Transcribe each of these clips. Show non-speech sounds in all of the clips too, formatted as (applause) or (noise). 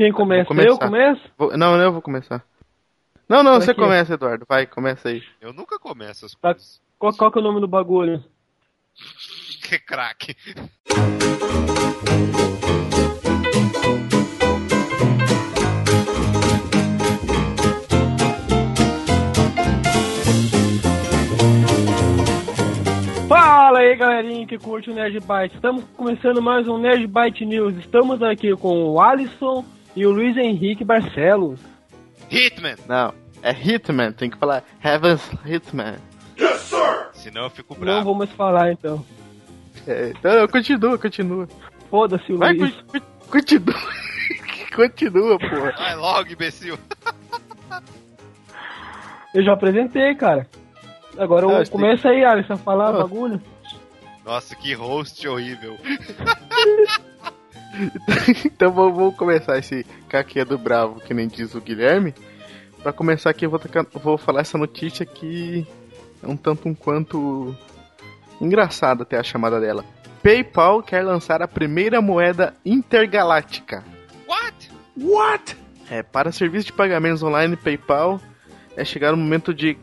Quem começa? Eu começo? Vou... Não, eu vou começar. Não, não, você começa, Eduardo. Vai, começa aí. Eu nunca começo as tá. coisas. Qual, qual que é o nome do bagulho? (laughs) que craque. Fala aí galerinha que curte o Nerd Byte. Estamos começando mais um Nerd Byte News. Estamos aqui com o Alisson e o Luiz Henrique Barcelos. Hitman! Não, é Hitman, tem que falar Heaven's Hitman. Yes, sir! Senão eu fico bravo. Não vou mais falar então. É, então continua, continua. Foda-se, Luiz. Vai, continua. (laughs) continua, porra. Vai logo, imbecil. eu já apresentei, cara. Agora ah, começa aí, Alisson, a falar Nossa. bagulho. Nossa, que host horrível. (laughs) (laughs) então vamos começar esse caquinha do bravo, que nem diz o Guilherme. Pra começar aqui, eu vou, vou falar essa notícia que é um tanto um quanto engraçada até a chamada dela. PayPal quer lançar a primeira moeda intergaláctica. What? What? É, para serviço de pagamentos online PayPal é chegar o momento de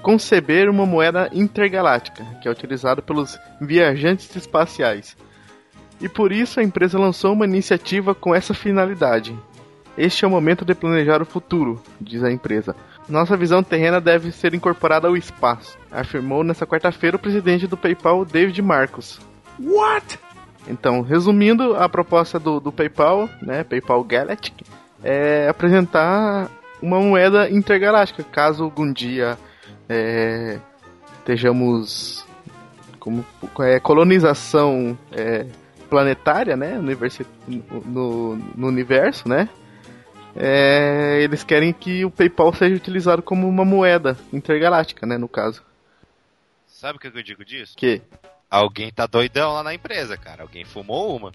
conceber uma moeda intergaláctica, que é utilizada pelos viajantes espaciais. E por isso a empresa lançou uma iniciativa com essa finalidade. Este é o momento de planejar o futuro, diz a empresa. Nossa visão terrena deve ser incorporada ao espaço, afirmou nesta quarta-feira o presidente do PayPal, David Marcos. What? Então, resumindo, a proposta do, do PayPal, né, PayPal Galactic, é apresentar uma moeda intergaláctica, caso algum dia é, estejamos como é, colonização é, planetária, né, no, no, no universo, né, é, eles querem que o PayPal seja utilizado como uma moeda intergaláctica, né, no caso. Sabe o que eu digo disso? Que? Alguém tá doidão lá na empresa, cara. Alguém fumou uma.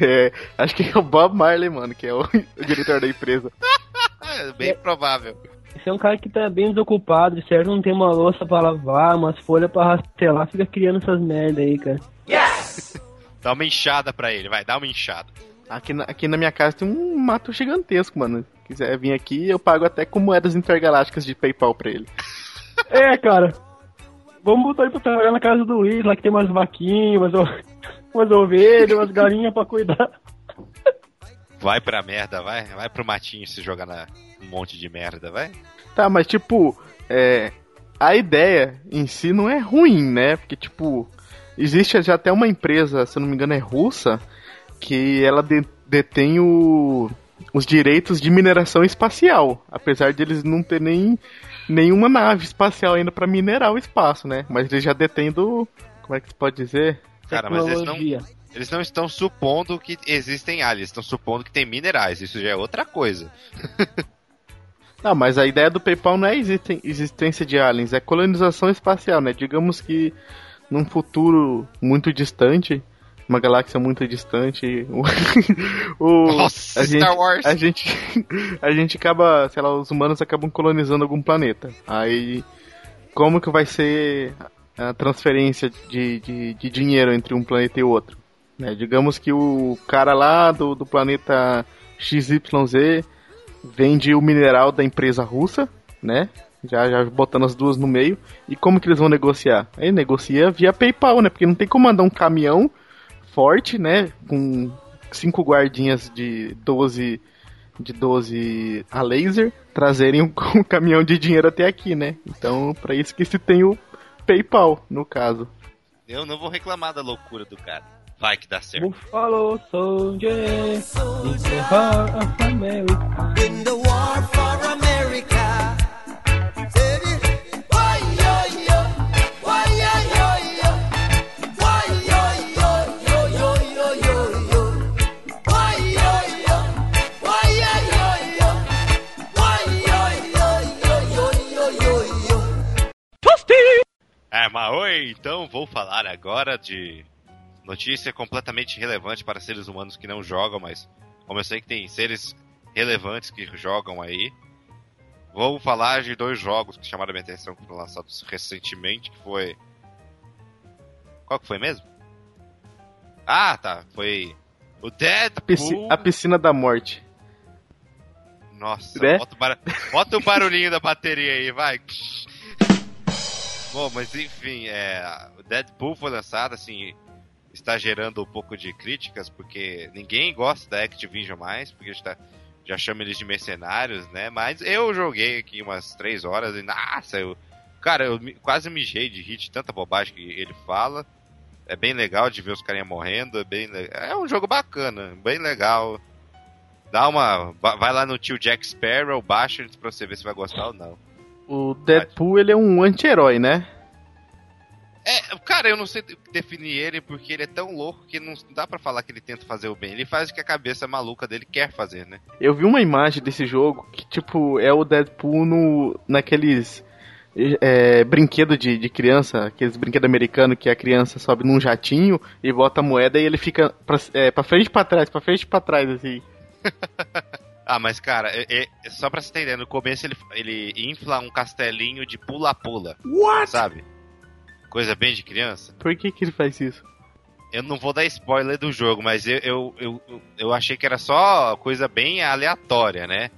É, acho que é o Bob Marley, mano, que é o, (laughs) o diretor da empresa. (laughs) é bem provável. Esse é um cara que tá bem desocupado, certo? Não tem uma louça pra lavar, umas folhas pra rastelar, fica criando essas merda aí, cara. Yes! Dá uma enxada pra ele, vai, dá uma enxada. Aqui na, aqui na minha casa tem um mato gigantesco, mano. Se quiser vir aqui, eu pago até com moedas intergalácticas de PayPal pra ele. (laughs) É, cara. Vamos botar ele pra trabalhar na casa do Luiz, lá que tem umas vaquinhas, umas, (laughs) umas ovelhas, umas galinhas pra cuidar. (laughs) Vai pra merda, vai. Vai pro matinho se jogar na um monte de merda, vai. Tá, mas tipo, é, a ideia em si não é ruim, né? Porque, tipo, existe já até uma empresa, se eu não me engano é russa, que ela de, detém o, os direitos de mineração espacial, apesar de eles não ter nem nenhuma nave espacial ainda para minerar o espaço, né? Mas eles já detêm do, como é que se pode dizer? Cara, mas eles não eles não estão supondo que existem aliens, estão supondo que tem minerais. Isso já é outra coisa. (laughs) não, mas a ideia do PayPal não é existência de aliens, é colonização espacial, né? Digamos que num futuro muito distante, uma galáxia muito distante. o, (laughs) Nossa, a gente, Star Wars. A gente, (laughs) a gente acaba, sei lá, os humanos acabam colonizando algum planeta. Aí, como que vai ser a transferência de, de, de dinheiro entre um planeta e outro? Né? Digamos que o cara lá do, do planeta XYZ vende o mineral da empresa russa, né? Já, já botando as duas no meio. E como que eles vão negociar? Aí negocia via PayPal, né? Porque não tem como mandar um caminhão forte, né? Com cinco guardinhas de 12 de 12 a laser trazerem um, (laughs) um caminhão de dinheiro até aqui, né? Então, para isso que se tem o PayPal, no caso. Eu não vou reclamar da loucura do cara. Vai que dá certo. Buffalo Soldier, in the heart of America. Então vou falar agora de notícia completamente relevante para seres humanos que não jogam, mas como eu sei que tem seres relevantes que jogam aí, vou falar de dois jogos que chamaram a minha atenção, que foram lançados recentemente, que foi... Qual que foi mesmo? Ah, tá, foi o Deadpool... A, piscina, a piscina da morte. Nossa, Né? bota o barulhinho da bateria aí, vai. Bom, mas enfim, é, o Deadpool foi lançado, assim, está gerando um pouco de críticas, porque ninguém gosta da Activision mais, porque já, já chama eles de mercenários, né? Mas eu joguei aqui umas três horas e, nossa, eu, cara, eu quase mijei de hit, tanta bobagem que ele fala. É bem legal de ver os carinha morrendo, é bem É um jogo bacana, bem legal. Dá uma. va- Vai lá no tio Jack Sparrow, baixa pra você ver se vai gostar ou não. O Deadpool, ele é um anti-herói, né? É, cara, eu não sei definir ele porque ele é tão louco que não dá pra falar que ele tenta fazer o bem. Ele faz o que a cabeça maluca dele quer fazer, né? Eu vi uma imagem desse jogo que, tipo, é o Deadpool no, naqueles é, brinquedo de, de criança, aqueles brinquedos americanos que a criança sobe num jatinho e bota a moeda e ele fica pra, é, pra frente e pra trás, pra frente e pra trás, assim. (laughs) Ah, mas cara, é- é- só pra você entender, no começo ele, ele infla um castelinho de pula-pula. What? Sabe? Coisa bem de criança. Por que que ele faz isso? Eu não vou dar spoiler do jogo, mas eu, eu, eu, eu- achei que era só coisa bem aleatória, né?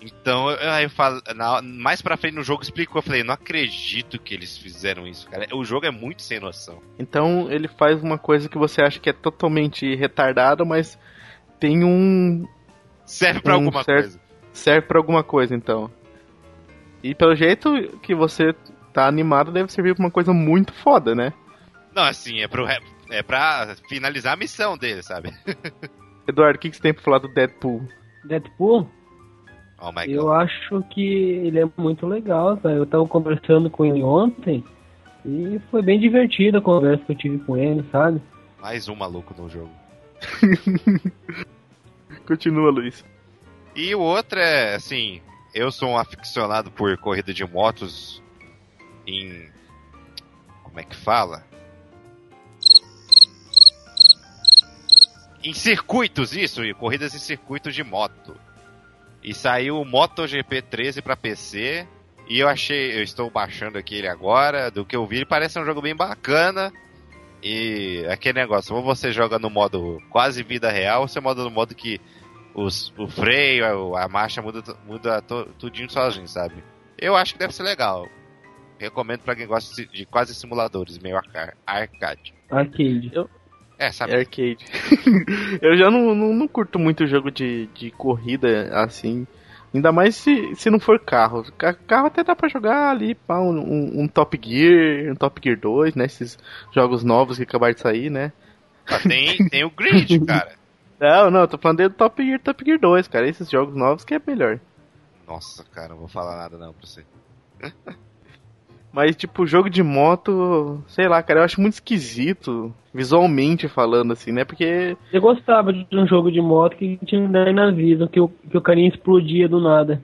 Então, eu, eu falo, na- mais pra frente no jogo explicou, eu falei, não acredito que eles fizeram isso, cara. O jogo é muito sem noção. Então ele faz uma coisa que você acha que é totalmente retardada, mas tem um. Serve pra Um alguma coisa. serve pra alguma coisa, então. E pelo jeito que você tá animado, deve servir pra uma coisa muito foda, né? Não, assim, é, pro, é pra finalizar a missão dele, sabe? (laughs) Eduardo, o que, que você tem pra falar do Deadpool? Deadpool, Oh my eu acho que ele é muito legal, tá? Eu tava conversando com ele ontem e foi bem divertida a conversa que eu tive com ele, sabe? Mais um maluco no jogo. (laughs) Continua, Luiz. E o outro é, assim, eu sou um aficionado por corrida de motos em. Como é que fala? Em circuitos, isso, e corridas em circuitos de moto. E saiu o MotoGP 13 pra PC. E eu achei, eu estou baixando aqui ele agora. Do que eu vi, ele parece um jogo bem bacana. E aquele negócio, ou você joga no modo quase vida real, ou você moda no modo que os, o freio, a, a marcha muda, muda to, tudinho sozinho, sabe? Eu acho que deve ser legal. Recomendo pra quem gosta de, quase simuladores, meio arca- arcade. Arcade. É, sabe? É arcade. (laughs) eu já não, não, não curto muito jogo de, de corrida assim. Ainda mais se, se não for carro. Ca- Carro até dá pra jogar ali, pá, um, um, um Top Gear, um Top Gear 2, né? Esses jogos novos que acabaram de sair, né? Ah, Tem, tem o grid, (laughs) cara. Não, não, eu tô falando do Top Gear, Top Gear 2, cara. Esses jogos novos que é melhor. Nossa, cara, não vou falar nada não pra você. Mas, tipo, jogo de moto, sei lá, cara, eu acho muito esquisito, visualmente falando, assim, né? Porque Eu gostava de um jogo de moto que tinha daí na vida, que o, que o carinha explodia do nada.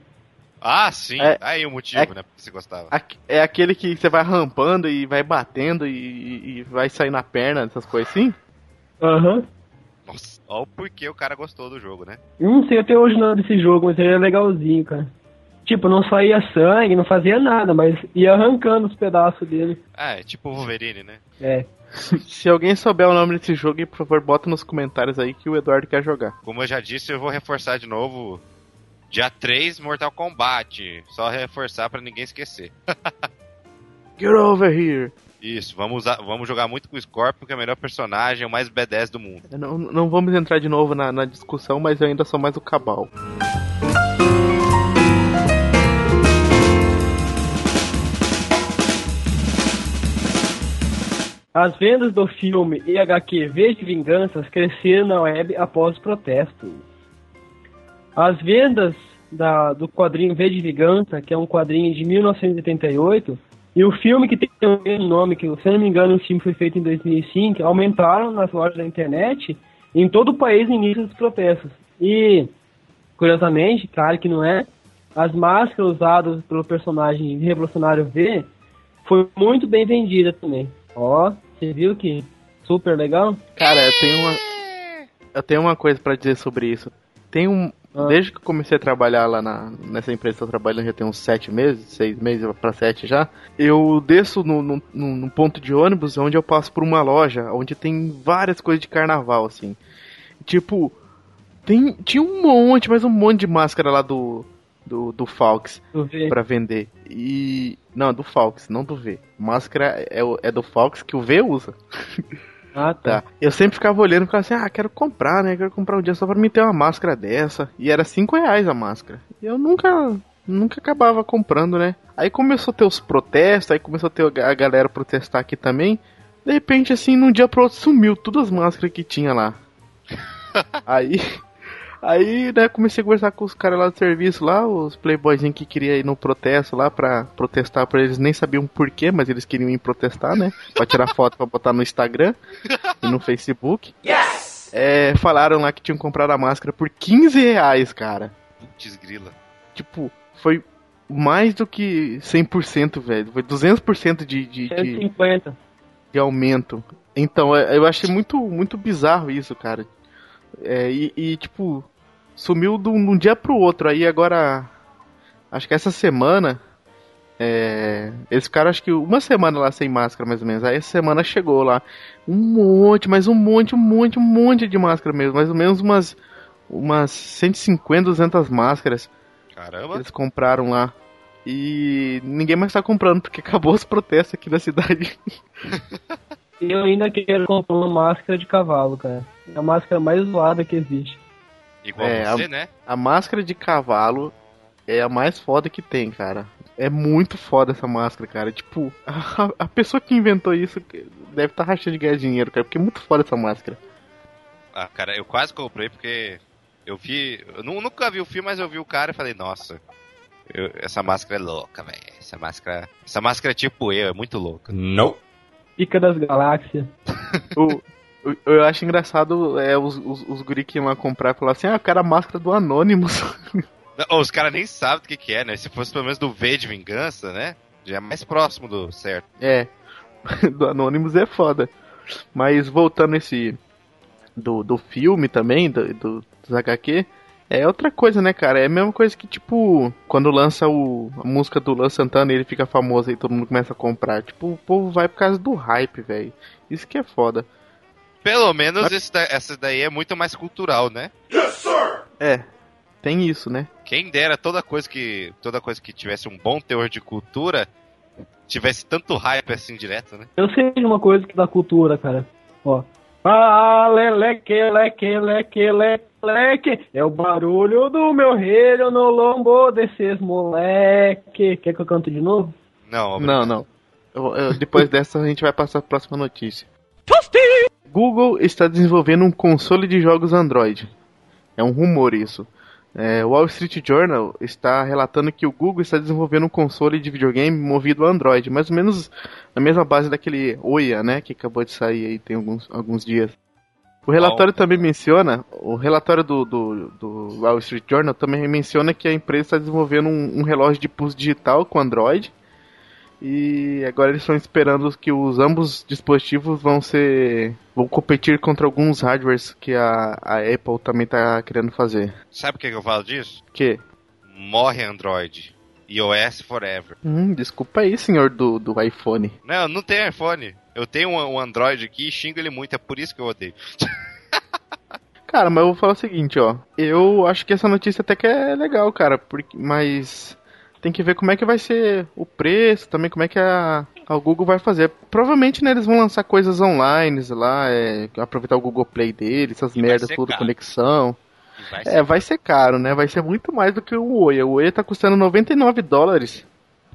Ah, sim, É- aí o motivo, é- né, porque você gostava. é aquele que você vai rampando e vai batendo e, e vai sair na perna, essas coisas assim. Aham. Nossa, olha o porquê o cara gostou do jogo, né? Eu Não sei até hoje nada desse jogo, mas ele é legalzinho, cara. Tipo, não saía sangue, não fazia nada, mas ia arrancando os pedaços dele. Ah, é tipo o Wolverine, né? É. (laughs) Se alguém souber o nome desse jogo, por favor, bota nos comentários aí que o Eduardo quer jogar. Como eu já disse, eu vou reforçar de novo. Dia 3, Mortal Kombat. Só reforçar pra ninguém esquecer. (laughs) Get over here! Isso, vamos, usar, vamos jogar muito com o Scorpion, que é o melhor personagem, o mais B10 do mundo. Não, não vamos entrar de novo na, na discussão, mas eu ainda sou mais o Cabal. As vendas do filme e HQ V de Vinganças cresceram na web após os protestos. As vendas da- do quadrinho V de Vingança, que é um quadrinho de 1988, e o filme que tem o mesmo nome, que se não me engano o filme foi feito em 2005, aumentaram nas lojas da internet em todo o país no início dos protestos. E, curiosamente, claro que não é, as máscaras usadas pelo personagem revolucionário V foi muito bem vendida também. Ó, você viu que super legal? Cara, eu tenho uma, eu tenho uma coisa pra dizer sobre isso. Tem um. Ah. Desde que eu comecei a trabalhar lá na, nessa empresa que eu tô trabalhando já tem uns sete meses, seis meses pra sete já. Eu desço no, no, no- no ponto de ônibus onde eu passo por uma loja onde tem várias coisas de carnaval, assim. Tipo, Tem, tinha um monte, mas um monte de máscara lá do. Do, do Falks para vender. E. Não, do Falks, não do V. Máscara é, é do Falks que o V usa. (laughs) Ah, tá. tá. Eu sempre ficava olhando e ficava assim, ah, quero comprar, né? Quero comprar um dia só pra me ter uma máscara dessa. E era 5 reais a máscara. E eu nunca. Nunca acabava comprando, né? Aí começou a ter os protestos, aí começou a ter a galera protestar aqui também. De repente, assim, num dia pro outro sumiu todas as máscaras que tinha lá. (laughs) aí Aí, né, comecei a conversar com os caras lá do serviço, lá, os playboyzinhos que queriam ir no protesto lá pra protestar pra eles, nem sabiam porquê, mas eles queriam ir protestar, né? Pra tirar (laughs) foto pra botar no Instagram e no Facebook. Yes! É, falaram lá que tinham comprado a máscara por 15 reais, cara. Putz, grila. Tipo, foi mais do que 100%, velho. Foi 200% de, de, 150. de, de aumento. Então, é, eu achei muito, muito bizarro isso, cara. É, e, e, tipo, sumiu de um, dia pro outro. Aí agora, acho que essa semana, é, eles ficaram acho que uma semana lá sem máscara, mais ou menos. Aí essa semana chegou lá um monte, mas um monte, um monte, um monte de máscara mesmo. Mais ou menos umas, umas 150, 200 máscaras. Caramba! Eles compraram lá. E ninguém mais tá comprando, porque (laughs) acabou os protestos aqui na cidade. (laughs) Eu ainda quero comprar uma máscara de cavalo, cara. É a máscara mais zoada que existe. Igual é, você, a, né? A máscara de cavalo é a mais foda que tem, cara. É muito foda essa máscara, cara. Tipo, a, a pessoa que inventou isso deve estar tá rachando de ganhar dinheiro, cara, porque é muito foda essa máscara. Ah, cara, eu quase comprei porque eu vi. Eu nunca vi o filme, mas eu vi o cara e falei, nossa, eu, essa máscara é louca, velho. Essa máscara. Essa máscara é tipo eu, é muito louca. Não. Pica das galáxias. (laughs) o, eu acho engraçado é, os, os, os guri que iam lá comprar e falar assim: ah, eu quero a máscara do Anonymous. (laughs) Não, os caras nem sabem o que, que é, né? Se fosse pelo menos do V de vingança, né? Já é mais próximo do certo. É. (laughs) Do Anonymous é foda. Mas voltando esse. Do, do filme também, do, do, dos HQ. É outra coisa, né, cara? É a mesma coisa que, tipo, quando lança o, a música do Lan Santana e ele fica famoso e todo mundo começa a comprar. Tipo, o povo vai por causa do hype, velho. Isso que é foda. Pelo menos Mas... da, essa daí é muito mais cultural, né? Yes, sir! É, tem isso, né? Quem dera toda coisa que toda coisa que tivesse um bom teor de cultura tivesse tanto hype assim direto, né? Eu sei de uma coisa que dá cultura, cara. Ó. Ah, leleque, leque, leque, leque, leque. É o barulho do meu relho no lombo desses moleque. Quer que eu canto de novo? Não, obrigado. não, não. Eu, eu, depois (laughs) dessa a gente vai passar a próxima notícia. Tosti! Google está desenvolvendo um console de jogos Android. É um rumor isso. É, o Wall Street Journal está relatando que o Google está desenvolvendo um console de videogame movido a Android, mais ou menos na mesma base daquele Oya, né, que acabou de sair aí tem alguns, alguns dias. O relatório também menciona, o relatório do, do, do, Wall Street Journal também menciona que a empresa está desenvolvendo um, um relógio de pulso digital com Android e agora eles estão esperando que os ambos dispositivos vão ser. vão competir contra alguns hardwares que a, a Apple também está querendo fazer. Sabe o que, eu falo disso? Que? Morre Android. iOS forever. Hum, desculpa aí, senhor do, do iPhone. Não, não tenho iPhone. Eu tenho um, um Android aqui e xingo ele muito, é por isso que eu odeio. (laughs) cara, mas eu vou falar o seguinte, ó. Eu acho que essa notícia até que é legal, cara, porque, mas tem que ver como é que vai ser o preço, também como é que a, a Google vai fazer. Provavelmente, né, eles vão lançar coisas online lá, é, aproveitar o Google Play dele, essas e merdas, tudo, caro. conexão. Vai é, vai ser caro, né? Vai ser muito mais do que o Oi. O Oi tá custando 99 dólares.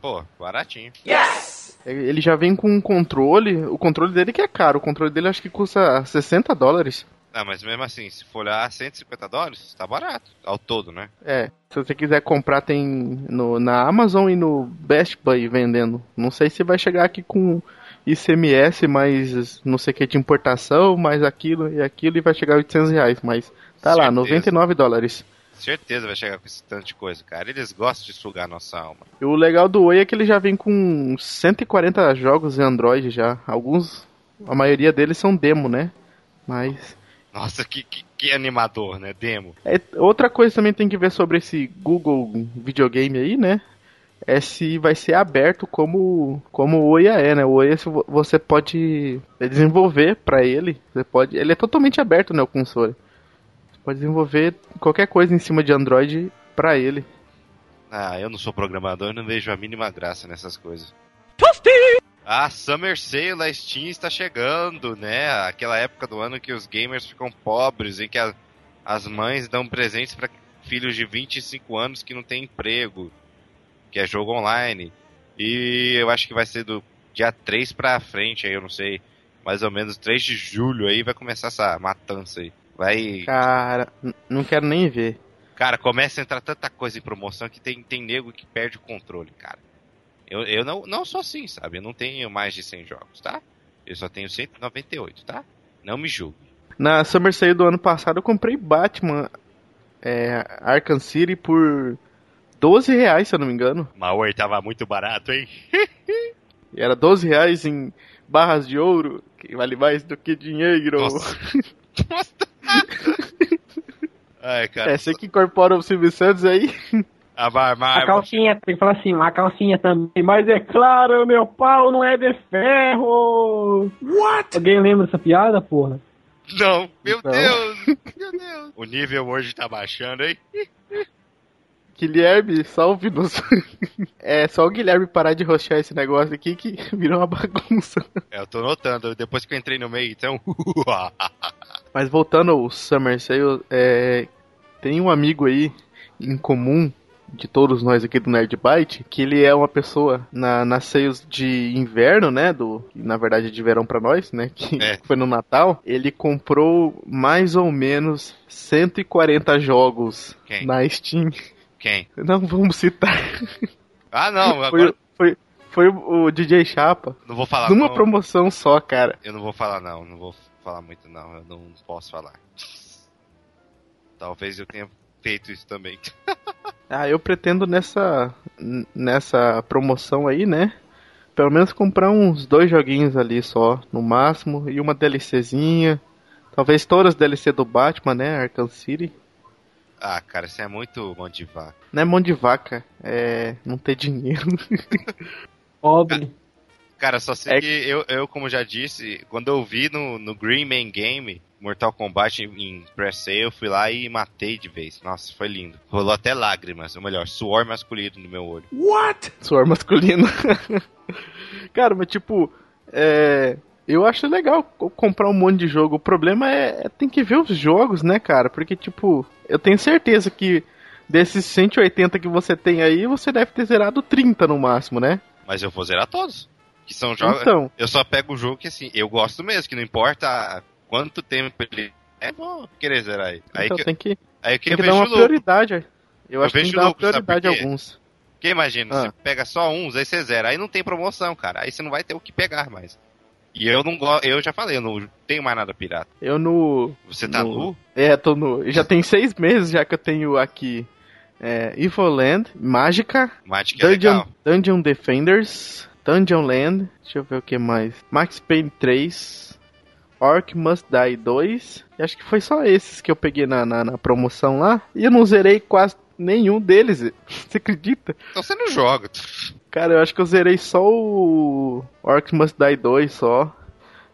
Pô, baratinho. Yes! Ele já vem com um controle, o controle dele que é caro, o controle dele acho que custa 60 dólares. Ah, mas mesmo assim, se for olhar 150 dólares, tá barato. Ao todo, né? É. Se você quiser comprar, tem no, na Amazon e no Best Buy vendendo. Não sei se vai chegar aqui com ICMS, mas não sei o que de importação, mais aquilo e aquilo, e vai chegar a 800 reais. Mas tá Certeza. lá, 99 dólares. Certeza vai chegar com esse tanto de coisa, cara. Eles gostam de sugar nossa alma. E o legal do Oi é que ele já vem com 140 jogos em Android já. Alguns, a maioria deles são demo, né? Mas nossa, que, que, que, animador, né? Demo. É, outra coisa também tem que ver sobre esse Google videogame aí, né? É se vai ser aberto como, como o Oia é, né? O Oia você pode desenvolver para ele. Você pode, ele é totalmente aberto, né? O console. Você Pode desenvolver qualquer coisa em cima de Android pra ele. Ah, eu não sou programador, eu não vejo a mínima graça nessas coisas. Ah, Summer Sale da Steam está chegando, né? Aquela época do ano que os gamers ficam pobres, em que a, as mães dão presentes para filhos de 25 anos que não têm emprego, que é jogo online. E eu acho que vai ser do dia 3 pra frente aí, eu não sei, mais ou menos 3 de julho aí vai começar essa matança aí. Vai. Cara, não quero nem ver. Cara, começa a entrar tanta coisa em promoção que tem, tem nego que perde o controle, cara. Eu, eu não, não sou assim, sabe? Eu não tenho mais de 100 jogos, tá? Eu só tenho 198, tá? Não me julgue. Na Summer Sale do ano passado eu comprei Batman é, Arkham City por 12 reais, se eu não me engano. Maui tava muito barato, hein? (laughs) e era 12 reais em barras de ouro, que vale mais do que dinheiro. Nossa. Nossa. (laughs) Ai, cara. É, você que incorpora o Silvio Santos aí. A, barba, a calcinha, tem que falar assim, a calcinha também. Mas é claro, meu pau não é de ferro. What? Alguém lembra dessa piada, porra? Não, meu não. Deus, meu (laughs) Deus. O nível hoje tá baixando, hein? Guilherme, salve-nos. (laughs) É só o Guilherme parar de roxar esse negócio aqui que (laughs) virou uma bagunça. É, eu tô notando, depois que eu entrei no meio, então. Mas voltando ao Summer Sale, é, tem um amigo aí em comum de todos nós aqui do Nerd Byte, que ele é uma pessoa na, nas seios de inverno, né, do na verdade de verão para nós, né, que é. (laughs) foi no Natal, ele comprou mais ou menos 140 jogos Quem? na Steam. Quem? Não vamos citar. Ah, não, (laughs) agora... foi, foi, foi o DJ Chapa. Não vou falar. Numa não. promoção só, cara. Eu não vou falar não, não vou falar muito não, eu não posso falar. Talvez eu tenha feito isso também. (laughs) ah, eu pretendo nessa nessa promoção aí, né? Pelo menos comprar uns dois joguinhos ali só, no máximo, e uma DLCzinha. Talvez todas as DLC do Batman, né? Arkham City. Ah, cara, isso é muito mão de vaca. Não é mão de vaca, é não ter dinheiro. (laughs) Pobre. Cara, só sei é... que eu, eu, como já disse, quando eu vi no, no Green Man Game Mortal Kombat em, pré-sale, eu fui lá e matei de vez. Nossa, foi lindo. Rolou até lágrimas, ou melhor, suor masculino no meu olho. What? Suor masculino. (laughs) Cara, mas tipo, é... Eu acho legal comprar um monte de jogo. O problema é, é tem que ver os jogos, né, cara? Porque, tipo, eu tenho certeza que desses 180 que você tem aí, você deve ter zerado 30 no máximo, né? Mas eu vou zerar todos. Que são jogos. Então. Eu só pego o jogo que assim, eu gosto mesmo, que não importa quanto tempo ele é, vou querer zerar aí. aí então que, tem que, aí que tem que dar uma louco. prioridade. Eu, eu acho que tem que dar prioridade a alguns. Porque imagina, ah. você pega só uns, aí você zera, aí não tem promoção, cara. Aí você não vai ter o que pegar mais. E eu não gosto, eu já falei, eu não tenho mais nada pirata. Eu no. Você tá no, nu? É, tô nu. Já tem seis meses já que eu tenho aqui é, Evil Land, Mágica, Magic Dungeon, é Dungeon Defenders, Dungeon Land, deixa eu ver o que mais. Max Payne 3, Orc Must Die 2. E acho que foi só esses que eu peguei na, na, na, promoção lá. E eu não zerei quase nenhum deles. (laughs) Você acredita? Então você não joga. Cara, eu acho que eu zerei só o Orc Must Die 2 só.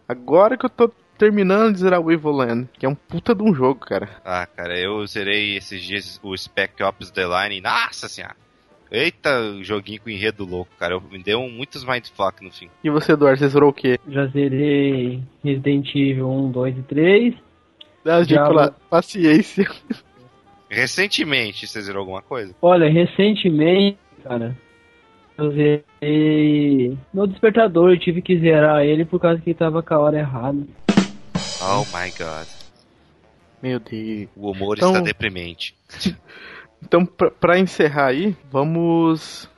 Agora que eu tô terminando de zerar o Evil Land, que é um puta de um jogo, cara. Ah, cara, eu zerei esses dias o Spec Ops The Line. Nossa senhora! Eita, joguinho com enredo louco, cara. Me deu muitos mindfuck no fim. E você, Eduardo, você zerou o quê? Já zerei Resident Evil 1, 2 e 3. Dá Já... paciência. Recentemente, você zerou alguma coisa? Olha, recentemente, cara, eu zerei no despertador, eu tive que zerar ele por causa que tava com a hora errada. Oh my god. Meu Deus. O humor então... está deprimente. (laughs) Então, pra, pra encerrar aí, vamos.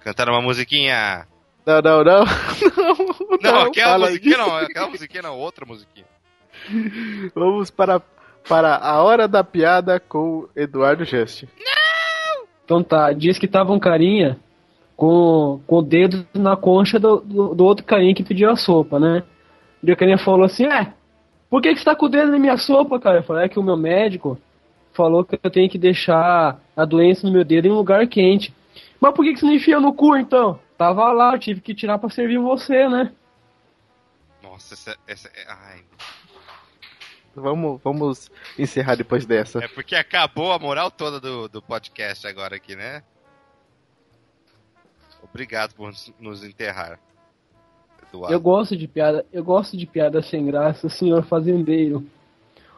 Cantar uma musiquinha. Não, não, não. (laughs) Não, não, não aquela musiquinha não, aquela musiquinha não, outra musiquinha. (laughs) Vamos para, para a hora da piada com Eduardo Just. Não! Então tá, diz que tava um carinha com, com o dedo na concha do, do, do outro carinha que pediu a sopa, né? E o carinha falou assim, é, por que, que você tá com o dedo na minha sopa, cara? Eu falei, é que o meu médico falou que eu tenho que deixar a doença no meu dedo em um lugar quente. Mas por que, que você não enfia no cu, então? Tava lá, eu tive que tirar pra servir você, né? Nossa, essa... essa ai... Vamos, vamos encerrar depois dessa. É porque acabou a moral toda do, do podcast agora aqui, né? Obrigado por nos enterrar. Eduardo. Eu gosto de piada, eu gosto de piada sem graça, senhor fazendeiro.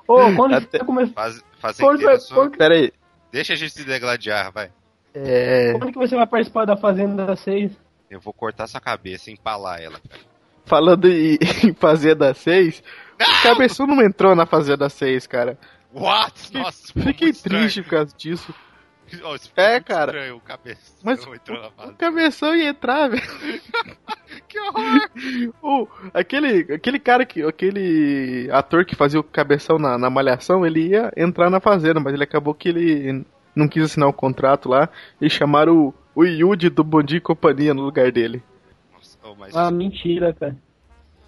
Ô, oh, quando Até... você começa... Faz, fazendeiro, só... Pera aí. Deixa a gente se degladiar, vai. É... Quando que você vai participar da Fazenda 6? Eu vou cortar sua cabeça e empalar ela, cara. Falando em, (laughs) em Fazenda 6, o Cabeção não entrou na Fazenda 6, cara. What? Nossa, Fiquei triste por causa disso. Oh, é, cara. Estranho, o cabeção Mas entrou na fase. O cabeção ia entrar, velho. (laughs) que horror! (laughs) o, aquele, aquele cara que. Aquele ator que fazia o cabeção na, na malhação, ele ia entrar na fazenda, mas ele acabou que ele não quis assinar o um contrato lá e chamaram o, o Yuji do Bondi e Companhia no lugar dele. Nossa, oh, mas... Ah, mentira, cara.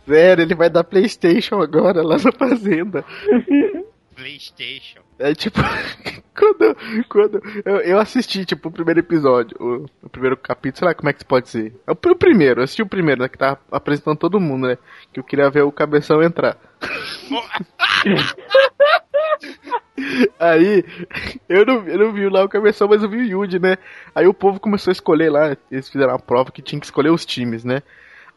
Sério, ele vai dar Playstation agora lá na fazenda. (laughs) PlayStation. É tipo, (laughs) quando, quando eu, eu, assisti, tipo, o primeiro episódio, o, o, primeiro capítulo, sei lá como é que pode dizer. É o, o primeiro, eu assisti o primeiro, né, que tá apresentando todo mundo, né? Que eu queria ver o cabeção entrar. (laughs) Aí, eu não, eu não vi lá o cabeção, mas eu vi o Yuji, né? Aí o povo começou a escolher lá, eles fizeram uma prova que tinha que escolher os times, né?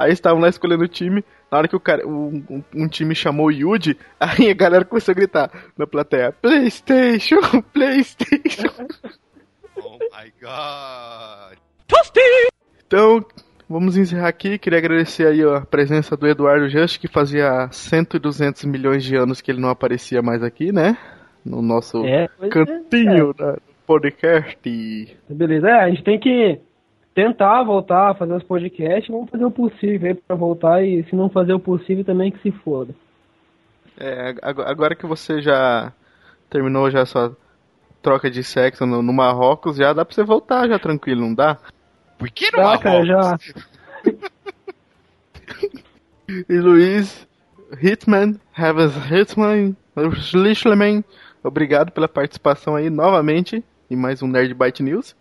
Aí estavam lá escolhendo o time. Na hora que o cara, um, um, time chamou o Yuji, (laughs) aí a galera começou a gritar na plateia: PlayStation, (laughs) PlayStation. Oh my god. Toasty! Então, vamos encerrar aqui. Queria agradecer aí a presença do Eduardo Just, que fazia 100 e 200 milhões de anos que ele não aparecia mais aqui, né? No nosso é, cantinho é, é. do podcast. Beleza, é, a gente tem que tentar voltar a fazer os podcasts, vamos fazer o possível aí pra voltar e se não fazer o possível também que se foda. É, agora que você já terminou já sua troca de sexo no, no Marrocos, já dá pra você voltar já tranquilo, não dá? Por que no dá, Marrocos? Cara, já. (laughs) e Luiz, Hitman, Heavens Hitman, Schlichleman, obrigado pela participação aí novamente em mais um Nerd Byte News.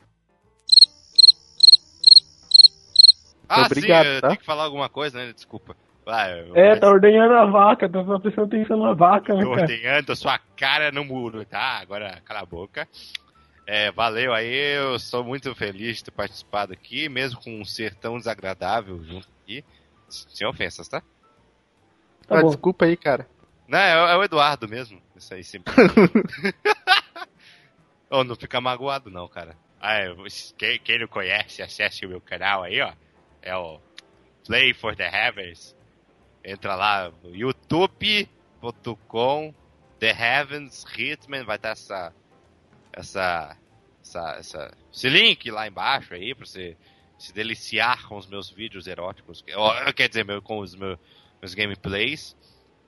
Ah, Obrigado, sim, tá? tem que falar alguma coisa, né? Desculpa. Ah, é, tá ordenhando a vaca, tá prestando atenção na vaca, né, cara? Ordenhando a sua cara no muro, tá? Agora cala a boca. É, valeu aí, eu sou muito feliz de ter participado aqui, mesmo com um ser tão desagradável junto aqui. Sem ofensas, tá? tá ah, desculpa aí, cara. Não, é, é, o Eduardo mesmo. Isso aí sempre. oh, (laughs) não fica magoado não, cara. Ah, quem, quem não conhece, acesse o meu canal aí, ó é o Play for the Heavens. Entra lá no youtube.com The Heavens Hitman, vai estar essa, essa, essa, essa, esse link lá embaixo aí pra você se deliciar com os meus vídeos eróticos, quer dizer, meu, com os meus, meus gameplays.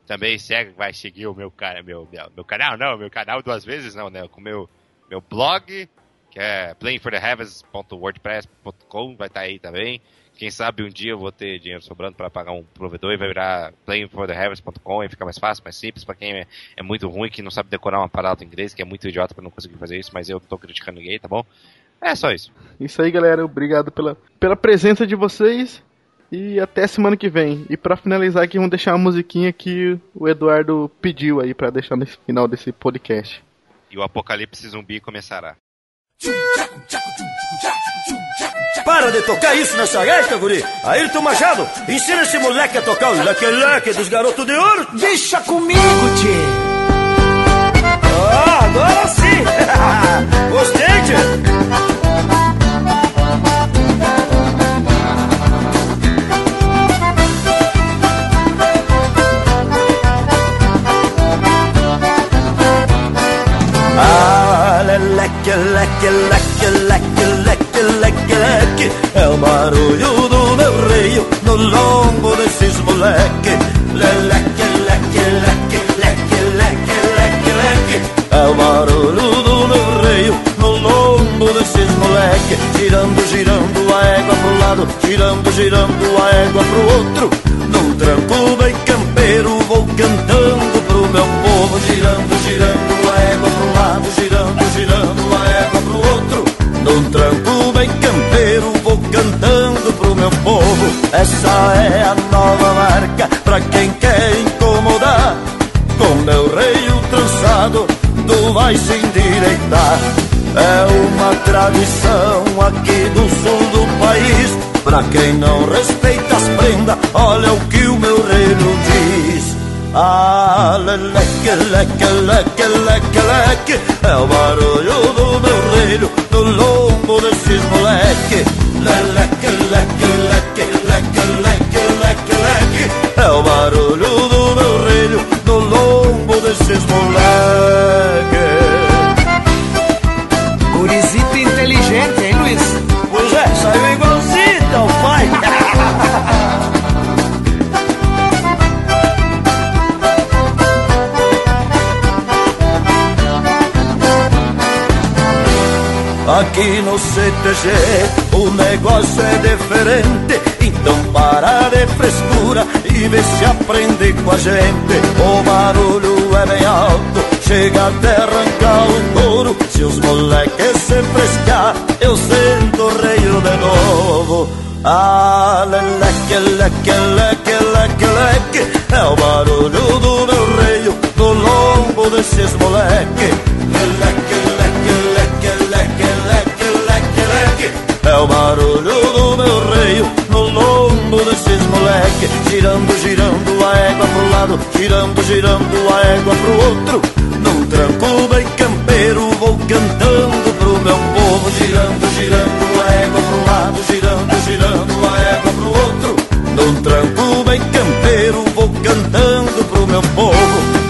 Também segue, vai seguir o meu, cara, meu, meu, meu canal, não, meu canal duas vezes não, né, com meu, meu blog, que é playingfortheheavens.wordpress.com, vai estar aí também. Quem sabe um dia eu vou ter dinheiro sobrando para pagar um provedor e vai virar playingfortheheavens.com e fica mais fácil, mais simples para quem é, é, muito ruim, que não sabe decorar uma parada em inglês, que é muito idiota para não conseguir fazer isso, mas eu tô criticando ninguém, tá bom? É só isso. Isso aí, galera. Obrigado pela, pela presença de vocês. E até semana que vem. E para finalizar aqui, vamos deixar uma musiquinha que o Eduardo pediu aí para deixar no final desse podcast. E o apocalipse zumbi começará. Para de tocar isso nessa gaita, guri. Ayrton Machado, ensina esse moleque a tocar o leque-leque dos garotos de ouro. Deixa comigo, tchê. Ah, agora sim. (laughs) Gostei, tchê. Ah, leque leque, leque É o barulho do meu reio no lombo desses moleque. Leleque, leque, leque, leque, leque, leque, leque. É o barulho do meu reio no lombo desses moleque. Girando, girando a égua pro lado Girando, girando a égua pro outro Essa é a nova marca pra quem quer incomodar Com meu rei vai se endireitar. É uma tradição aqui do sul do país. Pra quem não respeita as prendas, olha o que o meu reino diz. Ah, leque, leque, leque, leque, leque É o barulho do meu reino no lombo desses moleque Leque, leque, leque, leque, leque, leque, leque É o barulho do Aqui no CTG o negócio é diferente. Então para de frescura e vê se aprende com a gente. O barulho é bem alto, chega até arrancar o couro. Se os moleques se frescar, eu sento reio de novo. Ah, leque, leque, leque, leque, leque. É o barulho do meu reio no lombo desses moleque É o barulho do meu reio no lombo desses moleque Girando, girando a égua pro lado Girando, girando a égua pro outro. Num tranco bem campeiro vou cantando pro meu povo Girando, girando a égua pro lado Girando, girando a égua pro outro. Num tranco bem campeiro vou cantando pro meu povo.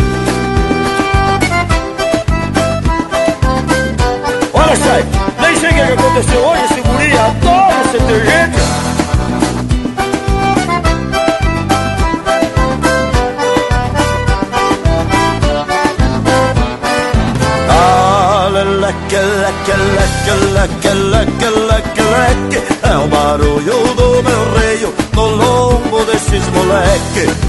Olha só, nem sei o que aconteceu hoje, leque, leque, leque, leque, leque, leque, É o barulho do meu reio no lombo desses moleque. Leque, leque,